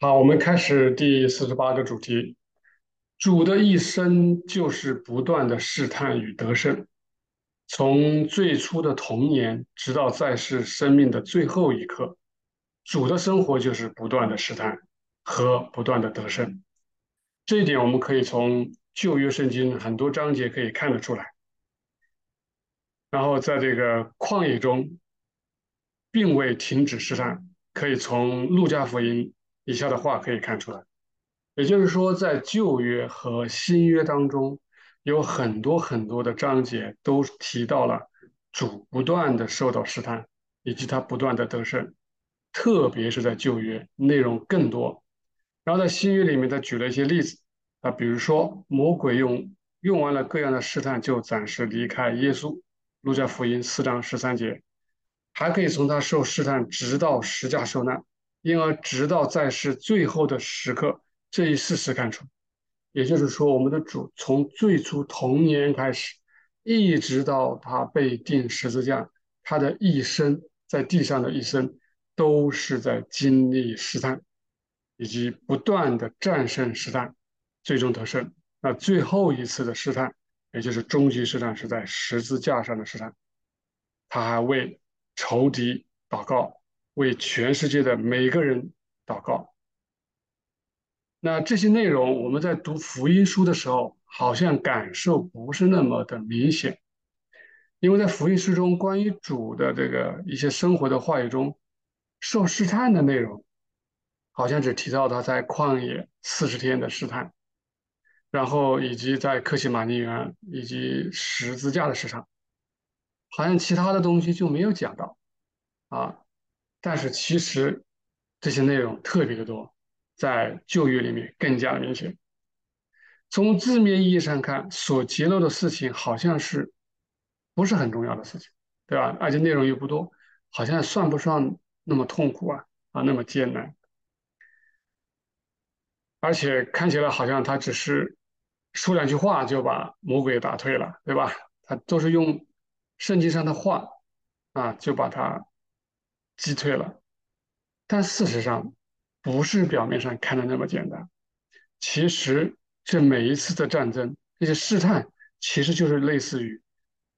好，我们开始第四十八个主题。主的一生就是不断的试探与得胜，从最初的童年，直到在世生命的最后一刻，主的生活就是不断的试探和不断的得胜。这一点我们可以从旧约圣经很多章节可以看得出来。然后在这个旷野中，并未停止试探，可以从路加福音。以下的话可以看出来，也就是说，在旧约和新约当中，有很多很多的章节都提到了主不断的受到试探，以及他不断的得胜，特别是在旧约内容更多。然后在新约里面，他举了一些例子啊，比如说魔鬼用用完了各样的试探，就暂时离开耶稣，路加福音四章十三节，还可以从他受试探直到十架受难。因而，直到在世最后的时刻，这一事实看出，也就是说，我们的主从最初童年开始，一直到他被钉十字架，他的一生在地上的一生，都是在经历试探，以及不断的战胜试探，最终得胜。那最后一次的试探，也就是终极试探，是在十字架上的试探，他还为仇敌祷告。为全世界的每个人祷告。那这些内容，我们在读福音书的时候，好像感受不是那么的明显，因为在福音书中，关于主的这个一些生活的话语中，受试探的内容，好像只提到他在旷野四十天的试探，然后以及在克西马尼园以及十字架的试探，好像其他的东西就没有讲到啊。但是其实这些内容特别的多，在旧约里面更加明显。从字面意义上看，所揭露的事情好像是不是很重要的事情，对吧？而且内容又不多，好像算不上那么痛苦啊啊，那么艰难。而且看起来好像他只是说两句话就把魔鬼打退了，对吧？他都是用圣经上的话啊，就把他。击退了，但事实上不是表面上看的那么简单。其实这每一次的战争，这些试探，其实就是类似于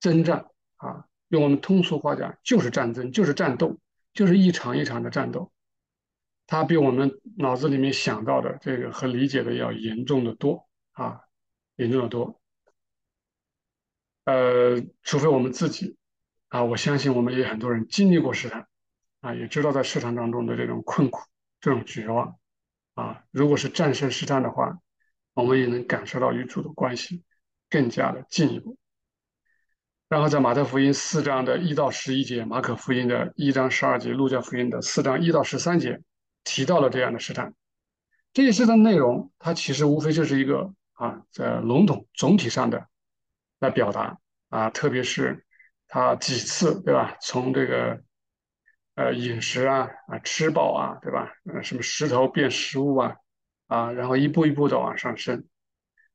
征战啊。用我们通俗话讲，就是战争，就是战斗，就是一场一场的战斗。它比我们脑子里面想到的这个和理解的要严重的多啊，严重的多。呃，除非我们自己啊，我相信我们也很多人经历过试探。啊，也知道在市场当中的这种困苦、这种绝望，啊，如果是战胜试探的话，我们也能感受到与主的关系更加的进一步。然后在马太福音四章的一到十一节，马可福音的一章十二节，路加福音的四章一到十三节，提到了这样的试探。这些试探内容，它其实无非就是一个啊，在笼统总体上的来表达啊，特别是他几次，对吧？从这个。呃，饮食啊，啊，吃饱啊，对吧？呃，什么石头变食物啊，啊，然后一步一步的往上升，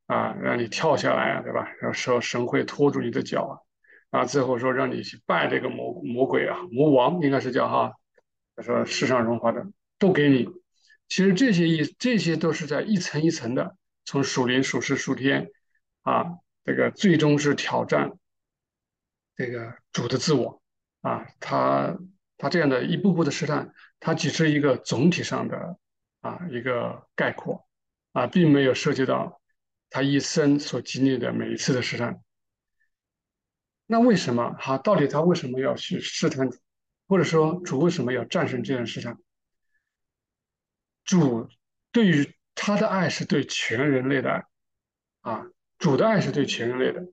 啊，让你跳下来啊，对吧？然后说神会拖住你的脚啊，啊，最后说让你去拜这个魔魔鬼啊，魔王应该是叫哈，他说世上荣华的都给你。其实这些一这些都是在一层一层的，从属灵、属世、属天，啊，这个最终是挑战这个主的自我啊，他。他这样的一步步的试探，它只是一个总体上的啊一个概括啊，并没有涉及到他一生所经历的每一次的试探。那为什么？哈，到底他为什么要去试探主，或者说主为什么要战胜这样试探？主对于他的爱是对全人类的爱啊，主的爱是对全人类的，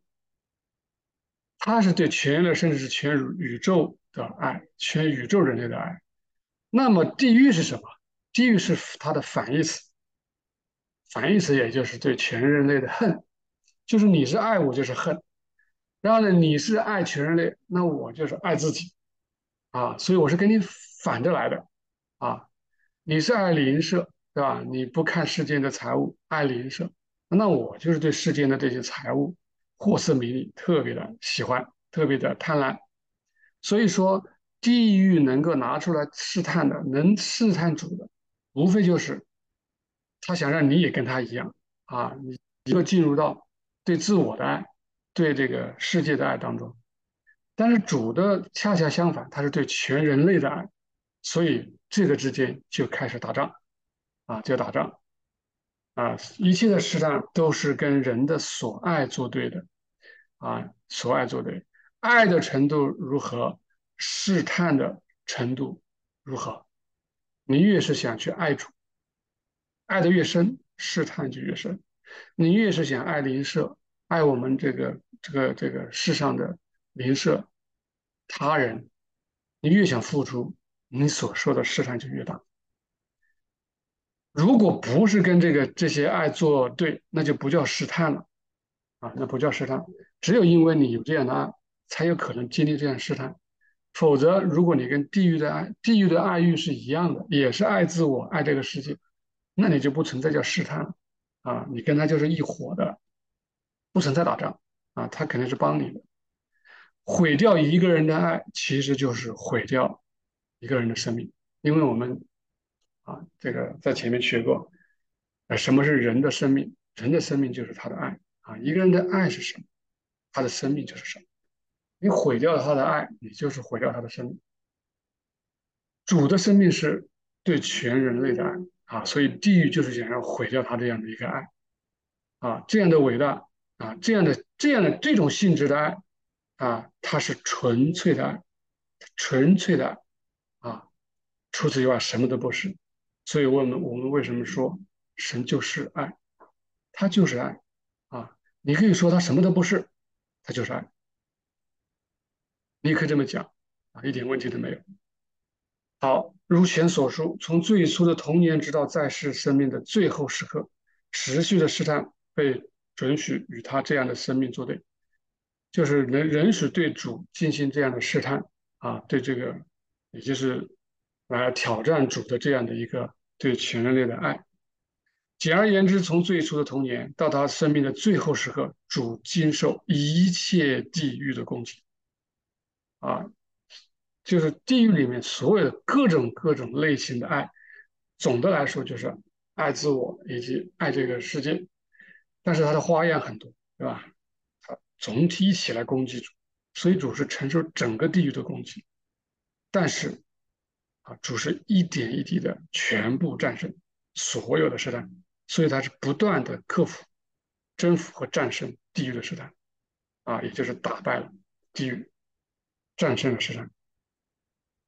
他是对全人类，甚至是全宇宙。的爱，全宇宙人类的爱。那么地狱是什么？地狱是它的反义词，反义词也就是对全人类的恨，就是你是爱我就是恨。然后呢，你是爱全人类，那我就是爱自己啊，所以我是跟你反着来的啊。你是爱邻舍，对吧？你不看世间的财物，爱邻舍，那我就是对世间的这些财物、货色名利特别的喜欢，特别的贪婪。所以说，地狱能够拿出来试探的，能试探主的，无非就是他想让你也跟他一样啊，你一个进入到对自我的爱，对这个世界的爱当中。但是主的恰恰相反，他是对全人类的爱，所以这个之间就开始打仗啊，就打仗啊，一切的试探都是跟人的所爱作对的啊，所爱作对，爱的程度如何，试探的程度如何，你越是想去爱主。爱的越深，试探就越深。你越是想爱邻舍，爱我们这个这个这个世上的邻舍他人，你越想付出，你所受的试探就越大。如果不是跟这个这些爱作对，那就不叫试探了啊，那不叫试探。只有因为你有这样的爱，才有可能经历这样试探。否则，如果你跟地狱的爱、地狱的爱欲是一样的，也是爱自我、爱这个世界。那你就不存在叫试探了啊！你跟他就是一伙的，不存在打仗啊！他肯定是帮你的。毁掉一个人的爱，其实就是毁掉一个人的生命，因为我们啊，这个在前面学过，呃，什么是人的生命？人的生命就是他的爱啊！一个人的爱是什么？他的生命就是什么？你毁掉了他的爱，你就是毁掉他的生命。主的生命是对全人类的爱。啊，所以地狱就是想要毁掉他这样的一个爱，啊，这样的伟大，啊，这样的这样的这种性质的爱，啊，它是纯粹的爱，纯粹的爱，啊，除此以外什么都不是。所以我们我们为什么说神就是爱，他就是爱，啊，你可以说他什么都不是，他就是爱，你可以这么讲，啊，一点问题都没有。好，如前所述，从最初的童年直到在世生命的最后时刻，持续的试探被准许与他这样的生命作对，就是人允许对主进行这样的试探啊，对这个，也就是来挑战主的这样的一个对全人类的爱。简而言之，从最初的童年到他生命的最后时刻，主经受一切地狱的攻击啊。就是地狱里面所有的各种各种类型的爱，总的来说就是爱自我以及爱这个世界，但是它的花样很多，对吧？它总体起来攻击主，所以主是承受整个地狱的攻击，但是啊，主是一点一滴的全部战胜所有的试探，所以他是不断的克服、征服和战胜地狱的试探，啊，也就是打败了地狱，战胜了试探。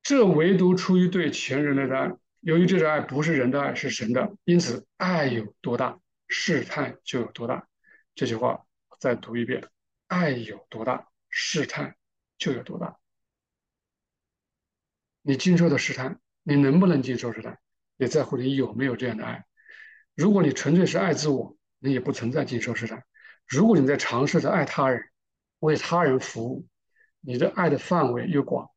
这唯独出于对全人类的爱，由于这种爱不是人的爱，是神的，因此爱有多大，试探就有多大。这句话再读一遍：爱有多大，试探就有多大。你经受的试探，你能不能经受试探，也在乎你有没有这样的爱。如果你纯粹是爱自我，你也不存在经受试探。如果你在尝试着爱他人，为他人服务，你的爱的范围越广。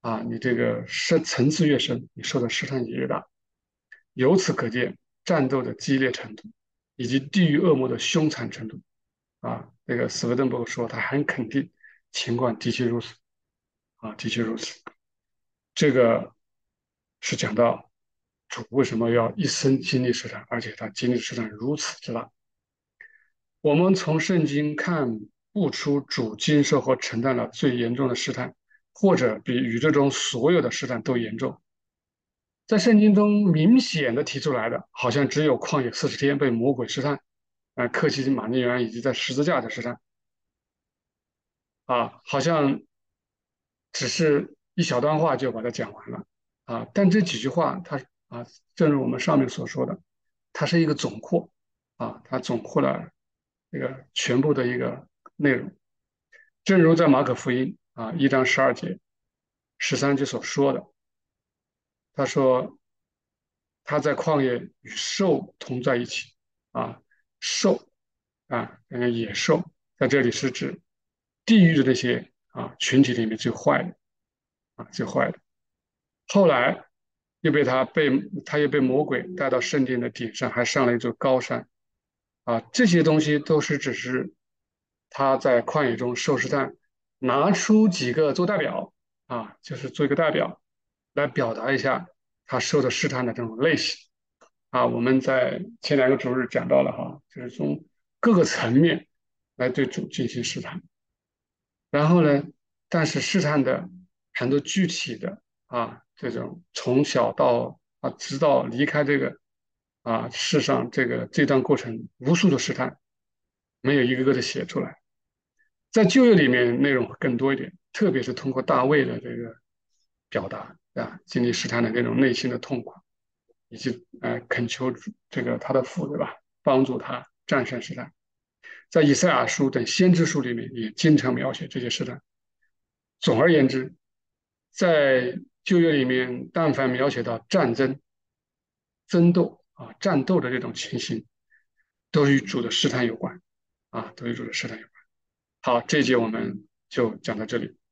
啊，你这个深层次越深，你受的试探也越大。由此可见，战斗的激烈程度，以及地狱恶魔的凶残程度。啊，那个斯威登伯格说，他很肯定，情况的确如此。啊，的确如此。这个是讲到主为什么要一生经历试探，而且他经历试探如此之大。我们从圣经看不出主经受和承担了最严重的试探。或者比宇宙中所有的试探都严重，在圣经中明显的提出来的，好像只有旷野四十天被魔鬼试探，啊，克西马尼园以及在十字架的试探，啊，好像只是一小段话就把它讲完了，啊，但这几句话，它啊，正如我们上面所说的，它是一个总括，啊，它总括了这个全部的一个内容，正如在马可福音。啊，一章十二节、十三节所说的，他说他在旷野与兽同在一起。啊，兽啊，那个野兽在这里是指地狱的那些啊群体里面最坏的啊，最坏的。后来又被他被他又被魔鬼带到圣殿的顶上，还上了一座高山。啊，这些东西都是只是他在旷野中受试探。拿出几个做代表啊，就是做一个代表，来表达一下他受的试探的这种类型啊，我们在前两个主日讲到了哈，就是从各个层面来对主进行试探。然后呢，但是试探的很多具体的啊，这种从小到啊，直到离开这个啊世上这个这段过程，无数的试探，没有一个个的写出来。在旧约里面内容会更多一点，特别是通过大卫的这个表达啊，经历试探的那种内心的痛苦，以及呃恳求这个他的父对吧，帮助他战胜试探。在以赛亚书等先知书里面也经常描写这些试探。总而言之，在旧约里面，但凡描写到战争、争斗啊、战斗的这种情形，都与主的试探有关啊，都与主的试探有关。好，这一节我们就讲到这里。